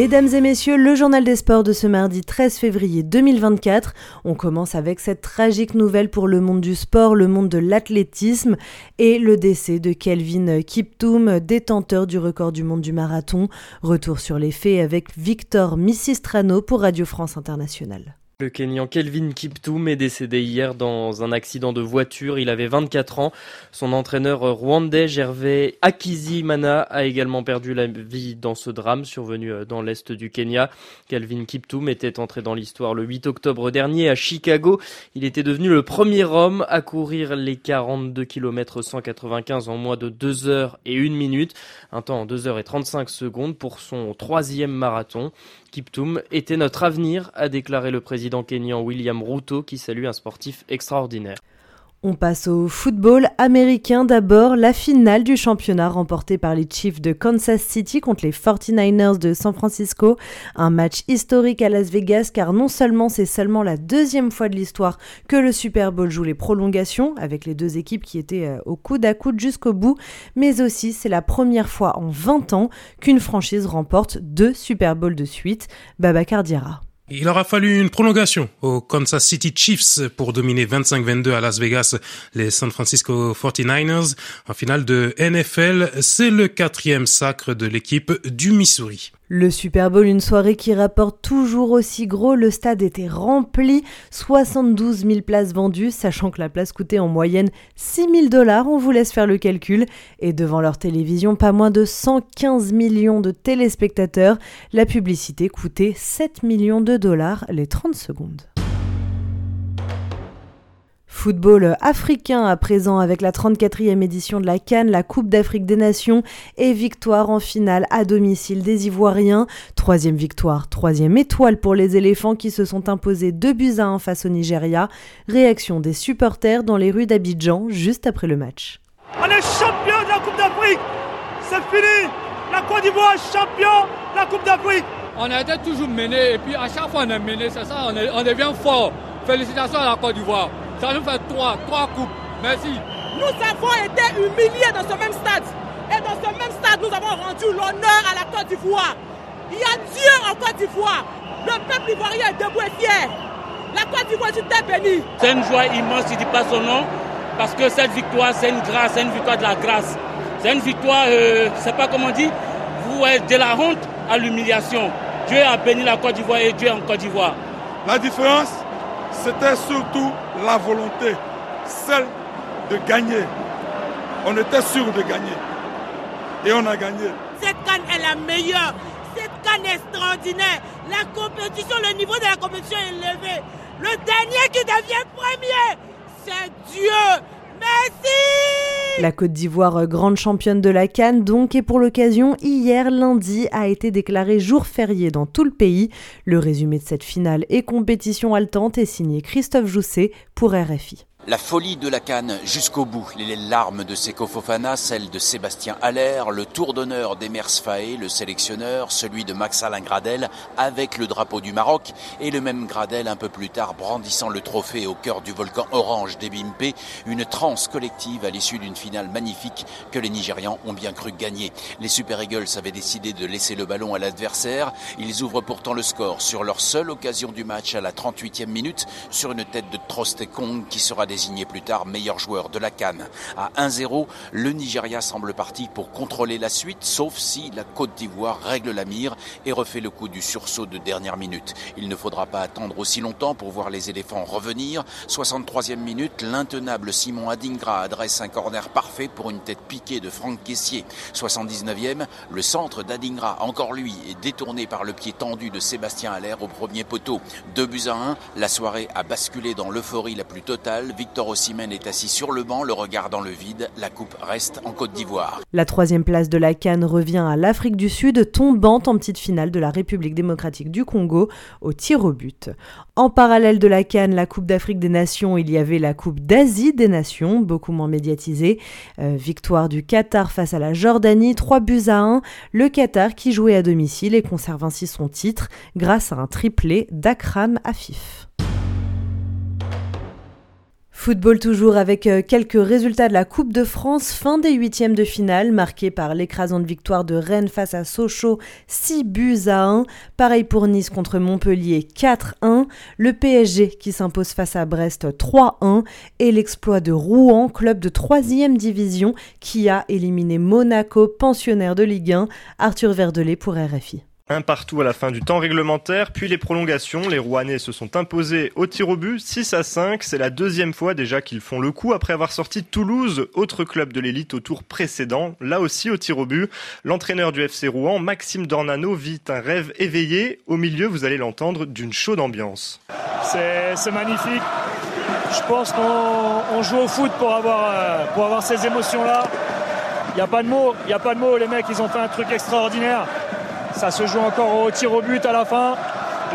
Mesdames et messieurs, le journal des sports de ce mardi 13 février 2024. On commence avec cette tragique nouvelle pour le monde du sport, le monde de l'athlétisme et le décès de Kelvin Kiptoum, détenteur du record du monde du marathon. Retour sur les faits avec Victor Missistrano pour Radio France Internationale. Le Kenyan Kelvin Kiptoum est décédé hier dans un accident de voiture. Il avait 24 ans. Son entraîneur rwandais Gervais Akizimana a également perdu la vie dans ce drame survenu euh, dans l'est du Kenya. Kelvin Kiptoum était entré dans l'histoire le 8 octobre dernier à Chicago. Il était devenu le premier homme à courir les 42 km 195 en moins de 2 heures et 1 minute. Un temps en 2 heures et 35 secondes pour son troisième marathon. Kiptoum était notre avenir, a déclaré le président kényan William Ruto qui salue un sportif extraordinaire. On passe au football américain d'abord, la finale du championnat remportée par les Chiefs de Kansas City contre les 49ers de San Francisco. Un match historique à Las Vegas car non seulement c'est seulement la deuxième fois de l'histoire que le Super Bowl joue les prolongations avec les deux équipes qui étaient euh, au coude à coude jusqu'au bout, mais aussi c'est la première fois en 20 ans qu'une franchise remporte deux Super Bowls de suite. Baba Cardiera. Il aura fallu une prolongation aux Kansas City Chiefs pour dominer 25-22 à Las Vegas les San Francisco 49ers. En finale de NFL, c'est le quatrième sacre de l'équipe du Missouri. Le Super Bowl, une soirée qui rapporte toujours aussi gros. Le stade était rempli, 72 000 places vendues, sachant que la place coûtait en moyenne 6 000 dollars. On vous laisse faire le calcul. Et devant leur télévision, pas moins de 115 millions de téléspectateurs. La publicité coûtait 7 millions de dollars les 30 secondes. Football africain à présent avec la 34e édition de la Cannes, la Coupe d'Afrique des Nations et victoire en finale à domicile des Ivoiriens. Troisième victoire, troisième étoile pour les éléphants qui se sont imposés 2 buts à 1 face au Nigeria. Réaction des supporters dans les rues d'Abidjan juste après le match. On est champion de la Coupe d'Afrique C'est fini La Côte d'Ivoire champion de la Coupe d'Afrique On a été toujours mené et puis à chaque fois on est mené, c'est ça, on, on devient fort. Félicitations à la Côte d'Ivoire. Ça nous fait trois, trois coupes. Merci. Nous avons été humiliés dans ce même stade. Et dans ce même stade, nous avons rendu l'honneur à la Côte d'Ivoire. Il y a Dieu en Côte d'Ivoire. Le peuple ivoirien est debout et fier. La Côte d'Ivoire, tu t'es béni. C'est une joie immense, il ne dit pas son nom, parce que cette victoire, c'est une grâce, c'est une victoire de la grâce. C'est une victoire, euh, je ne sais pas comment on dit, vous êtes de la honte à l'humiliation. Dieu a béni la Côte d'Ivoire et Dieu en Côte d'Ivoire. La différence, c'était surtout la volonté, celle de gagner. On était sûr de gagner. Et on a gagné. Cette canne est la meilleure. Cette canne est extraordinaire. La compétition, le niveau de la compétition est élevé. Le dernier qui devient premier, c'est Dieu. Merci La Côte d'Ivoire, grande championne de la Cannes, donc, et pour l'occasion, hier, lundi, a été déclaré jour férié dans tout le pays. Le résumé de cette finale et compétition haletante est signé Christophe Jousset pour RFI. La folie de la canne jusqu'au bout, les larmes de Seko Fofana, celles de Sébastien Haller, le tour d'honneur d'Emers Faé, le sélectionneur, celui de Max Alain Gradel, avec le drapeau du Maroc, et le même Gradel un peu plus tard brandissant le trophée au cœur du volcan orange d'Ebimpe, une transe collective à l'issue d'une finale magnifique que les Nigérians ont bien cru gagner. Les Super Eagles avaient décidé de laisser le ballon à l'adversaire, ils ouvrent pourtant le score sur leur seule occasion du match à la 38e minute, sur une tête de Trostekong qui sera désigné plus tard meilleur joueur de la Cannes. À 1-0, le Nigeria semble parti pour contrôler la suite, sauf si la Côte d'Ivoire règle la mire et refait le coup du sursaut de dernière minute. Il ne faudra pas attendre aussi longtemps pour voir les éléphants revenir. 63e minute, l'intenable Simon Adingra adresse un corner parfait pour une tête piquée de Franck Caissier. 79e, le centre d'Adingra, encore lui, est détourné par le pied tendu de Sébastien Allaire au premier poteau. 2 buts à 1, la soirée a basculé dans l'euphorie la plus totale. Victor Ossimène est assis sur le banc, le regard dans le vide. La coupe reste en Côte d'Ivoire. La troisième place de la Cannes revient à l'Afrique du Sud, tombant en petite finale de la République démocratique du Congo au tir au but. En parallèle de la Cannes, la Coupe d'Afrique des Nations, il y avait la Coupe d'Asie des Nations, beaucoup moins médiatisée. Euh, victoire du Qatar face à la Jordanie, 3 buts à 1. Le Qatar qui jouait à domicile et conserve ainsi son titre grâce à un triplé d'Akram Afif. Football toujours avec euh, quelques résultats de la Coupe de France, fin des huitièmes de finale, marqués par l'écrasante victoire de Rennes face à Sochaux, 6 buts à 1. Pareil pour Nice contre Montpellier, 4-1. Le PSG qui s'impose face à Brest, 3-1. Et l'exploit de Rouen, club de 3 division, qui a éliminé Monaco, pensionnaire de Ligue 1. Arthur Verdelet pour RFI. Un partout à la fin du temps réglementaire, puis les prolongations. Les Rouennais se sont imposés au tir au but 6 à 5. C'est la deuxième fois déjà qu'ils font le coup après avoir sorti Toulouse, autre club de l'élite au tour précédent, là aussi au tir au but. L'entraîneur du FC Rouen, Maxime Dornano, vit un rêve éveillé. Au milieu, vous allez l'entendre, d'une chaude ambiance. C'est magnifique. Je pense qu'on joue au foot pour avoir, euh, ces émotions-là. Il n'y a pas de mots, il n'y a pas de mots. Les mecs, ils ont fait un truc extraordinaire. Ça se joue encore au tir au but à la fin.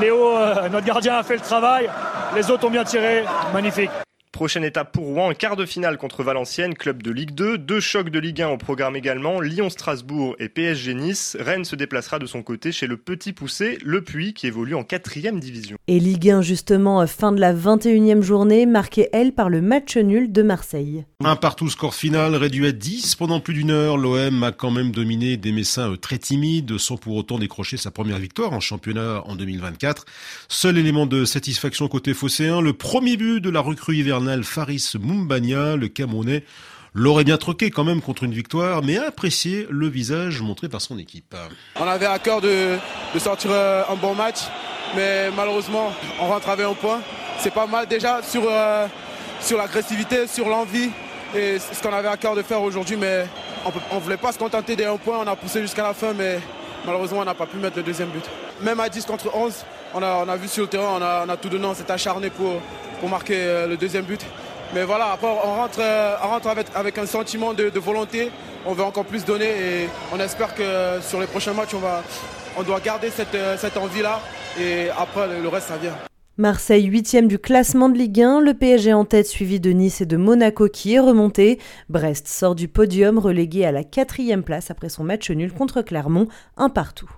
Léo, euh, notre gardien, a fait le travail. Les autres ont bien tiré. Magnifique. Prochaine étape pour Rouen, un quart de finale contre Valenciennes, club de Ligue 2. Deux chocs de Ligue 1 au programme également, Lyon-Strasbourg et PSG Nice. Rennes se déplacera de son côté chez le petit poussé, Le Puy, qui évolue en quatrième division. Et Ligue 1 justement, fin de la 21e journée, marquée elle par le match nul de Marseille. Un partout score final, réduit à 10 pendant plus d'une heure. L'OM a quand même dominé des Messins euh, très timides, sans pour autant décrocher sa première victoire en championnat en 2024. Seul élément de satisfaction côté phocéen, le premier but de la recrue hivernale Faris Mumbania, le Camerounais, l'aurait bien troqué quand même contre une victoire, mais a apprécié le visage montré par son équipe. On avait à cœur de, sortir euh, un bon match, mais malheureusement, on rentre avec un point. C'est pas mal déjà sur, euh, sur l'agressivité, sur l'envie, et ce qu'on avait à cœur de faire aujourd'hui, mais on ne voulait pas se contenter d'un point, on a poussé jusqu'à la fin, mais malheureusement, on n'a pas pu mettre le deuxième but. Même à 10 contre 11, on a, vu sur le terrain, on a, tout donné, on s'est acharné pour, pour marquer euh, le deuxième but. Mais voilà, après, on rentre, euh, on rentre avec, avec, un sentiment de, volonté. On veut encore plus donner et on espère que sur les prochains matchs, on, va, on doit garder cette, euh, envie-là. Et après, le reste, ça vient. Marseille 8 du classement de Ligue 1, le PSG en tête suivi de Nice et de Monaco qui est remonté. Brest sort du podium relégué à la quatrième place après son match nul contre Clermont, un partout.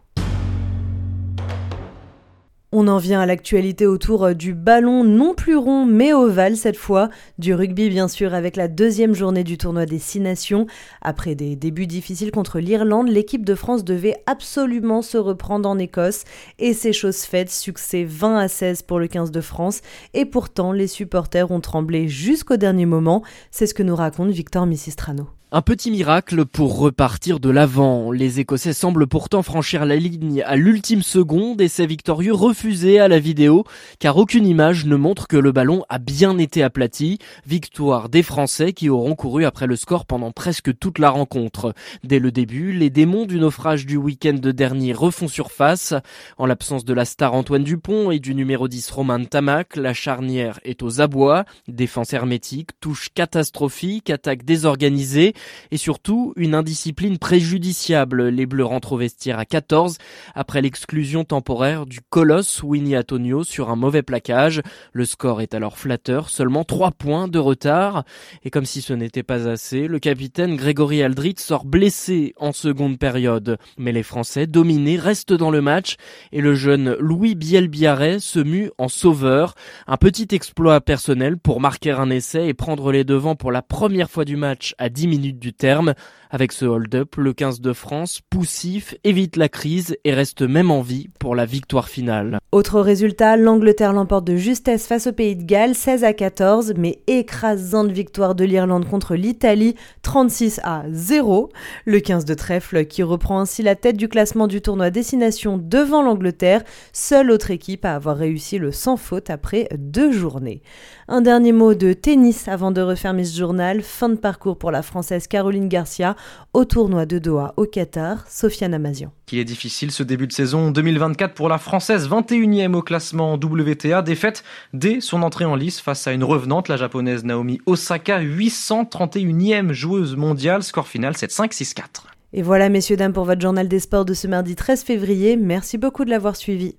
On en vient à l'actualité autour euh, du ballon non plus rond mais ovale cette fois, du rugby bien sûr avec la deuxième journée du tournoi des Six Nations. Après des débuts difficiles contre l'Irlande, l'équipe de France devait absolument se reprendre en Écosse et c'est chose faite, succès 20 à 16 pour le 15 de France et pourtant les supporters ont tremblé jusqu'au dernier moment, c'est ce que nous raconte Victor Missistrano. Un petit miracle pour repartir de l'avant. Les Écossais semblent pourtant franchir la ligne à l'ultime seconde et c'est victorieux refusé à la vidéo car aucune image ne montre que le ballon a bien été aplati. Victoire des Français qui auront couru après le score pendant presque toute la rencontre. Dès le début, les démons du naufrage du week-end dernier refont surface. En l'absence de la star Antoine Dupont et du numéro 10 Romain Tamac, la charnière est aux abois. Défense hermétique, touche catastrophique, attaque désorganisée et surtout une indiscipline préjudiciable. Les Bleus rentrent au vestiaire à 14 après l'exclusion temporaire du colosse Winnie Antonio sur un mauvais plaquage. Le score est alors flatteur, seulement 3 points de retard. Et comme si ce n'était pas assez, le capitaine Grégory Aldrit sort blessé en seconde période. Mais les Français, dominés, restent dans le match et le jeune Louis Bielbiarret se mue en sauveur. Un petit exploit personnel pour marquer un essai et prendre les devants pour la première fois du match à 10 minutes du terme. Avec ce hold-up, le 15 de France, poussif, évite la crise et reste même en vie pour la victoire finale. Autre résultat, l'Angleterre l'emporte de justesse face au Pays de Galles, 16 à 14, mais écrasante victoire de l'Irlande contre l'Italie, 36 à 0. Le 15 de trèfle qui reprend ainsi la tête du classement du tournoi Destination devant l'Angleterre, seule autre équipe à avoir réussi le sans faute après deux journées. Un dernier mot de tennis avant de refermer ce journal, fin de parcours pour la Française Caroline Garcia au tournoi de Doha au Qatar, Sofiane Amazian. Qu'il est difficile ce début de saison 2024 pour la Française, 21e au classement WTA, défaite dès son entrée en lice face à une revenante, la japonaise Naomi Osaka, 831e joueuse mondiale, score final 7-5, 6-4. Et voilà messieurs, dames, pour votre journal des sports de ce mardi 13 février. Merci beaucoup de l'avoir suivi.